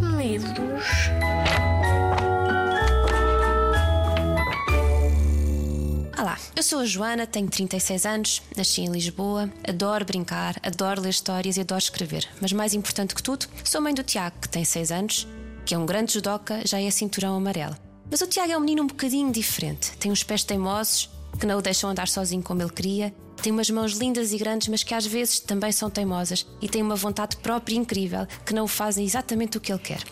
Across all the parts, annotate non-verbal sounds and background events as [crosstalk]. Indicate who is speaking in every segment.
Speaker 1: medos.
Speaker 2: Olá, eu sou a Joana, tenho 36 anos, nasci em Lisboa, adoro brincar, adoro ler histórias e adoro escrever. Mas mais importante que tudo, sou mãe do Tiago, que tem 6 anos, que é um grande judoca, já é cinturão amarelo. Mas o Tiago é um menino um bocadinho diferente. Tem uns pés teimosos, que não o deixam andar sozinho como ele queria, tem umas mãos lindas e grandes, mas que às vezes também são teimosas, e tem uma vontade própria incrível, que não o fazem exatamente o que ele quer.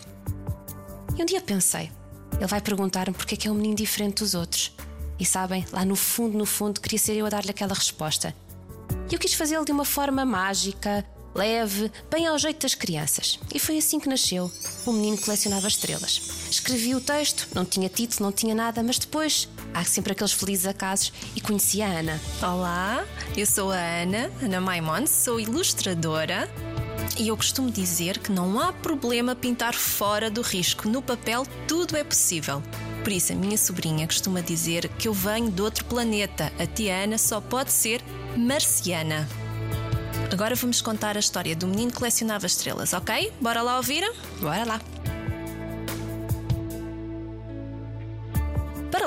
Speaker 2: E um dia pensei, ele vai perguntar-me porque é que é um menino diferente dos outros. E sabem, lá no fundo, no fundo, queria ser eu a dar-lhe aquela resposta. E eu quis fazê-lo de uma forma mágica, leve, bem ao jeito das crianças. E foi assim que nasceu o menino colecionava estrelas. Escrevi o texto, não tinha título, não tinha nada, mas depois há sempre aqueles felizes acasos e conheci a Ana.
Speaker 3: Olá, eu sou a Ana, Ana Maimons, sou ilustradora e eu costumo dizer que não há problema pintar fora do risco. No papel tudo é possível. Por isso, a minha sobrinha costuma dizer que eu venho de outro planeta. A tia Ana só pode ser marciana. Agora vamos contar a história do menino que colecionava estrelas, ok? Bora lá ouvir?
Speaker 2: Bora lá.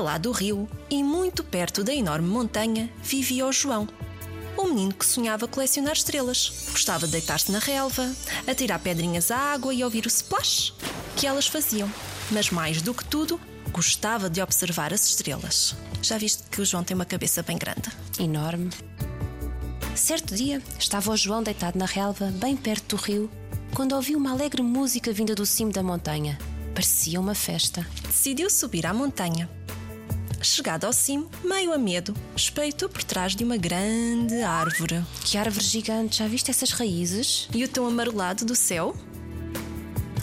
Speaker 3: Lá do rio, e muito perto da enorme montanha, vivia o João. Um menino que sonhava colecionar estrelas. Gostava de deitar-se na relva, atirar pedrinhas à água e ouvir o splash que elas faziam. Mas mais do que tudo, gostava de observar as estrelas. Já viste que o João tem uma cabeça bem grande?
Speaker 2: Enorme. Certo dia, estava o João deitado na relva, bem perto do rio, quando ouviu uma alegre música vinda do cimo da montanha. Parecia uma festa.
Speaker 3: Decidiu subir à montanha. Chegado ao cimo, meio a medo, espreitou por trás de uma grande árvore.
Speaker 2: Que árvore gigante, já viste essas raízes?
Speaker 3: E o tom amarelado do céu?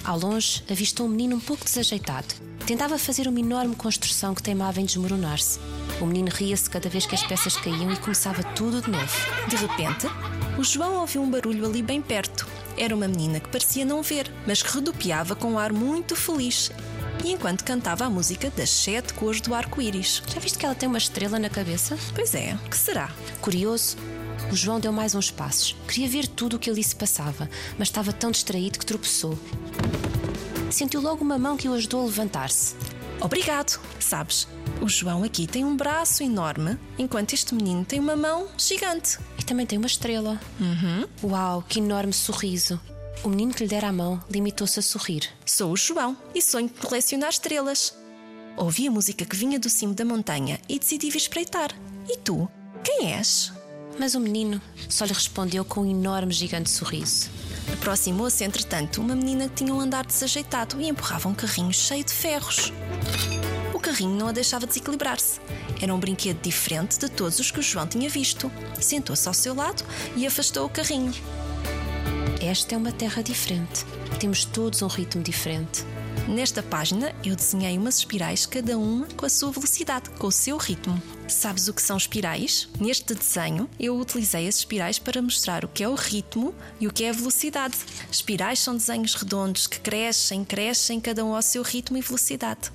Speaker 2: Ao longe, avistou um menino um pouco desajeitado. Tentava fazer uma enorme construção que teimava em desmoronar-se. O menino ria-se cada vez que as peças caíam e começava tudo de novo.
Speaker 3: De repente, o João ouviu um barulho ali bem perto. Era uma menina que parecia não ver, mas que rodopiava com um ar muito feliz. E enquanto cantava a música das sete cores do arco-íris.
Speaker 2: Já viste que ela tem uma estrela na cabeça?
Speaker 3: Pois é, que será?
Speaker 2: Curioso, o João deu mais uns passos. Queria ver tudo o que ali se passava, mas estava tão distraído que tropeçou. Sentiu logo uma mão que o ajudou a levantar-se.
Speaker 3: Obrigado! Sabes, o João aqui tem um braço enorme, enquanto este menino tem uma mão gigante.
Speaker 2: E também tem uma estrela.
Speaker 3: Uhum.
Speaker 2: Uau, que enorme sorriso! O menino que lhe dera a mão limitou-se a sorrir.
Speaker 3: Sou o João e sonho colecionar estrelas. Ouvi a música que vinha do cimo da montanha e decidi vir espreitar. E tu? Quem és?
Speaker 2: Mas o menino só lhe respondeu com um enorme, gigante sorriso.
Speaker 3: Aproximou-se, entretanto, uma menina que tinha um andar desajeitado e empurrava um carrinho cheio de ferros. O carrinho não a deixava desequilibrar-se. Era um brinquedo diferente de todos os que o João tinha visto. Sentou-se ao seu lado e afastou o carrinho.
Speaker 2: Esta é uma terra diferente. Temos todos um ritmo diferente.
Speaker 3: Nesta página eu desenhei umas espirais, cada uma com a sua velocidade, com o seu ritmo. Sabes o que são espirais? Neste desenho eu utilizei as espirais para mostrar o que é o ritmo e o que é a velocidade. Espirais são desenhos redondos que crescem, crescem, cada um ao seu ritmo e velocidade.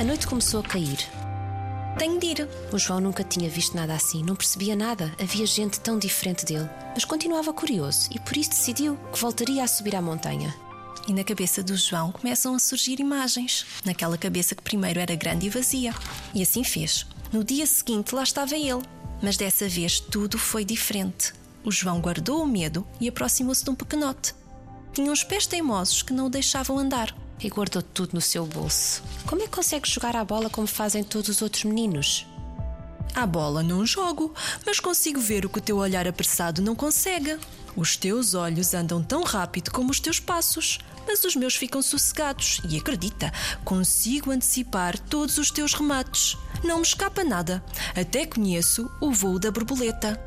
Speaker 2: A noite começou a cair.
Speaker 3: Tenho de ir.
Speaker 2: O João nunca tinha visto nada assim, não percebia nada. Havia gente tão diferente dele. Mas continuava curioso e por isso decidiu que voltaria a subir à montanha.
Speaker 3: E na cabeça do João começam a surgir imagens. Naquela cabeça que primeiro era grande e vazia. E assim fez. No dia seguinte lá estava ele. Mas dessa vez tudo foi diferente. O João guardou o medo e aproximou-se de um pequenote. Tinha uns pés teimosos que não o deixavam andar
Speaker 2: e guardou tudo no seu bolso. Como é que consegue jogar a bola como fazem todos os outros meninos?
Speaker 3: A bola não jogo, mas consigo ver o que o teu olhar apressado não consegue. Os teus olhos andam tão rápido como os teus passos, mas os meus ficam sossegados e acredita, consigo antecipar todos os teus remates. Não me escapa nada. Até conheço o voo da borboleta.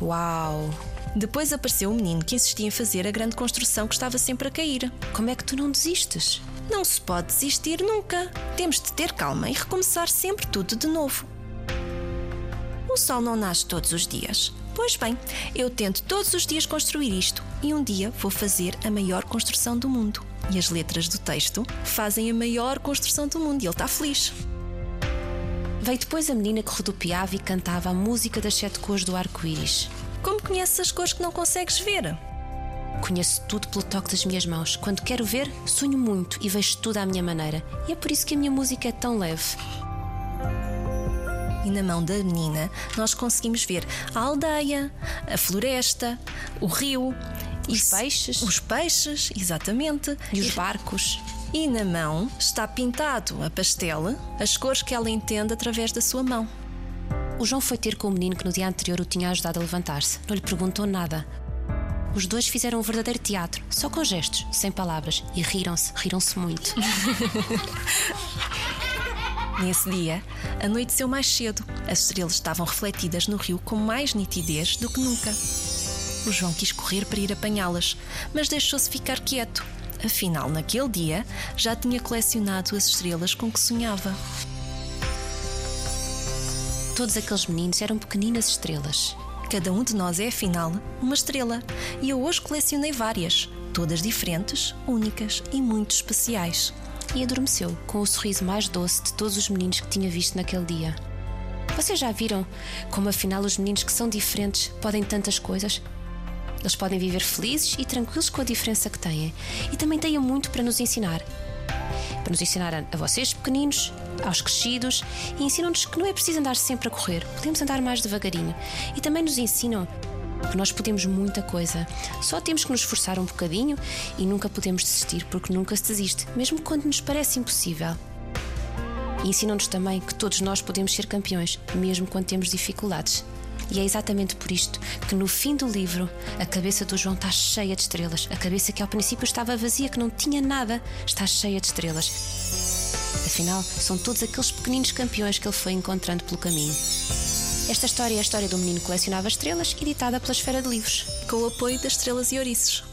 Speaker 2: Uau!
Speaker 3: Depois apareceu o menino que insistia em fazer a grande construção que estava sempre a cair.
Speaker 2: Como é que tu não desistes?
Speaker 3: Não se pode desistir nunca. Temos de ter calma e recomeçar sempre tudo de novo. O sol não nasce todos os dias. Pois bem, eu tento todos os dias construir isto e um dia vou fazer a maior construção do mundo. E as letras do texto fazem a maior construção do mundo e ele está feliz.
Speaker 2: Veio depois a menina que rodopiava e cantava a música das sete cores do arco-íris.
Speaker 3: Como conheces as cores que não consegues ver?
Speaker 2: Conheço tudo pelo toque das minhas mãos. Quando quero ver, sonho muito e vejo tudo à minha maneira. E é por isso que a minha música é tão leve.
Speaker 3: E na mão da menina nós conseguimos ver a aldeia, a floresta, o rio,
Speaker 2: os peixes.
Speaker 3: Os peixes, exatamente.
Speaker 2: E os barcos.
Speaker 3: E na mão está pintado a pastel, as cores que ela entende através da sua mão.
Speaker 2: O João foi ter com o menino que no dia anterior o tinha ajudado a levantar-se. Não lhe perguntou nada. Os dois fizeram um verdadeiro teatro, só com gestos, sem palavras, e riram-se, riram-se muito. [laughs]
Speaker 3: Nesse dia, anoiteceu mais cedo. As estrelas estavam refletidas no rio com mais nitidez do que nunca. O João quis correr para ir apanhá-las, mas deixou-se ficar quieto. Afinal, naquele dia, já tinha colecionado as estrelas com que sonhava.
Speaker 2: Todos aqueles meninos eram pequeninas estrelas.
Speaker 3: Cada um de nós é, afinal, uma estrela. E eu hoje colecionei várias, todas diferentes, únicas e muito especiais.
Speaker 2: E adormeceu com o sorriso mais doce de todos os meninos que tinha visto naquele dia. Vocês já viram como, afinal, os meninos que são diferentes podem tantas coisas? Eles podem viver felizes e tranquilos com a diferença que têm. E também têm muito para nos ensinar para nos ensinar a, a vocês, pequeninos, aos crescidos, e ensinam-nos que não é preciso andar sempre a correr, podemos andar mais devagarinho. E também nos ensinam que nós podemos muita coisa, só temos que nos esforçar um bocadinho e nunca podemos desistir, porque nunca se desiste, mesmo quando nos parece impossível. E ensinam-nos também que todos nós podemos ser campeões, mesmo quando temos dificuldades. E é exatamente por isto que no fim do livro a cabeça do João está cheia de estrelas. A cabeça que ao princípio estava vazia, que não tinha nada, está cheia de estrelas. Afinal, são todos aqueles pequeninos campeões que ele foi encontrando pelo caminho. Esta história é a história do menino que colecionava estrelas, editada pela Esfera de Livros.
Speaker 3: Com o apoio das Estrelas e Ouriços.